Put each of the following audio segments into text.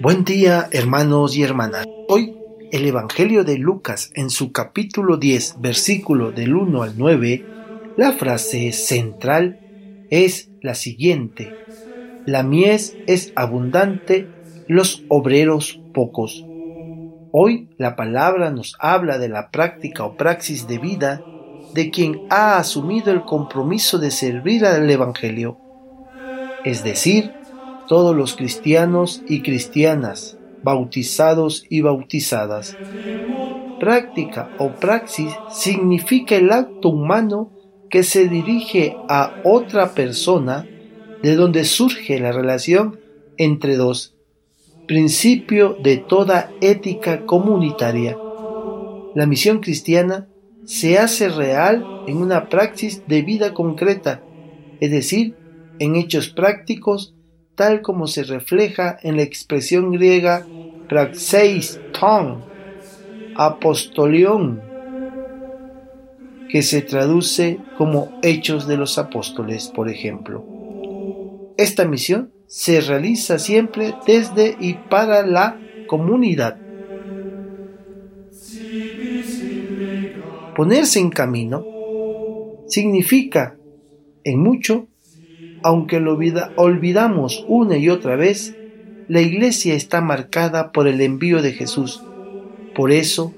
Buen día, hermanos y hermanas. Hoy el Evangelio de Lucas en su capítulo 10, versículo del 1 al 9, la frase central es la siguiente. La mies es abundante, los obreros pocos. Hoy la palabra nos habla de la práctica o praxis de vida de quien ha asumido el compromiso de servir al Evangelio, es decir, todos los cristianos y cristianas, bautizados y bautizadas. Práctica o praxis significa el acto humano que se dirige a otra persona de donde surge la relación entre dos, principio de toda ética comunitaria. La misión cristiana se hace real en una praxis de vida concreta, es decir, en hechos prácticos tal como se refleja en la expresión griega praxeis ton, apostolión, que se traduce como hechos de los apóstoles, por ejemplo. Esta misión se realiza siempre desde y para la comunidad. Ponerse en camino significa, en mucho, aunque lo olvidamos una y otra vez, la iglesia está marcada por el envío de Jesús. Por eso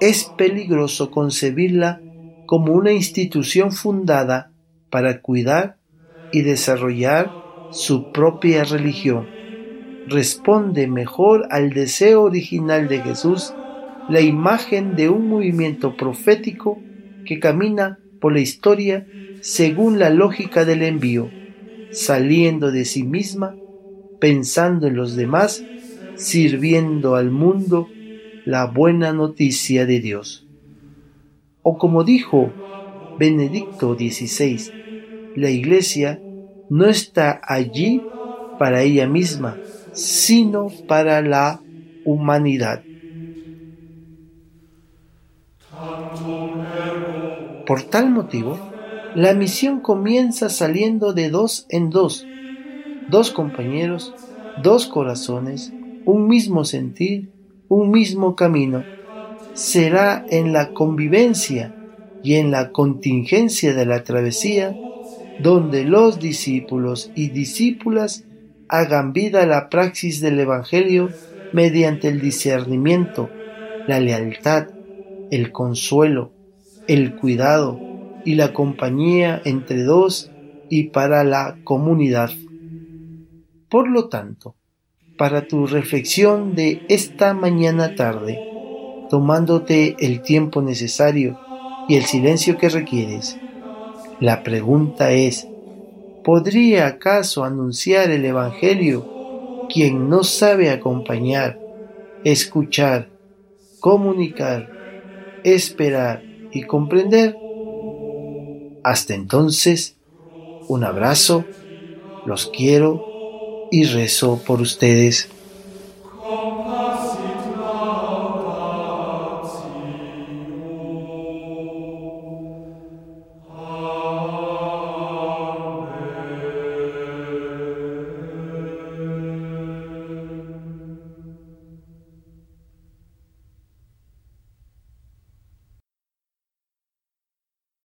es peligroso concebirla como una institución fundada para cuidar y desarrollar su propia religión. Responde mejor al deseo original de Jesús la imagen de un movimiento profético que camina por la historia según la lógica del envío saliendo de sí misma, pensando en los demás, sirviendo al mundo la buena noticia de Dios. O como dijo Benedicto XVI, la iglesia no está allí para ella misma, sino para la humanidad. Por tal motivo, la misión comienza saliendo de dos en dos, dos compañeros, dos corazones, un mismo sentir, un mismo camino. Será en la convivencia y en la contingencia de la travesía donde los discípulos y discípulas hagan vida la praxis del Evangelio mediante el discernimiento, la lealtad, el consuelo, el cuidado, y la compañía entre dos y para la comunidad. Por lo tanto, para tu reflexión de esta mañana tarde, tomándote el tiempo necesario y el silencio que requieres, la pregunta es, ¿podría acaso anunciar el Evangelio quien no sabe acompañar, escuchar, comunicar, esperar y comprender? Hasta entonces, un abrazo, los quiero y rezo por ustedes.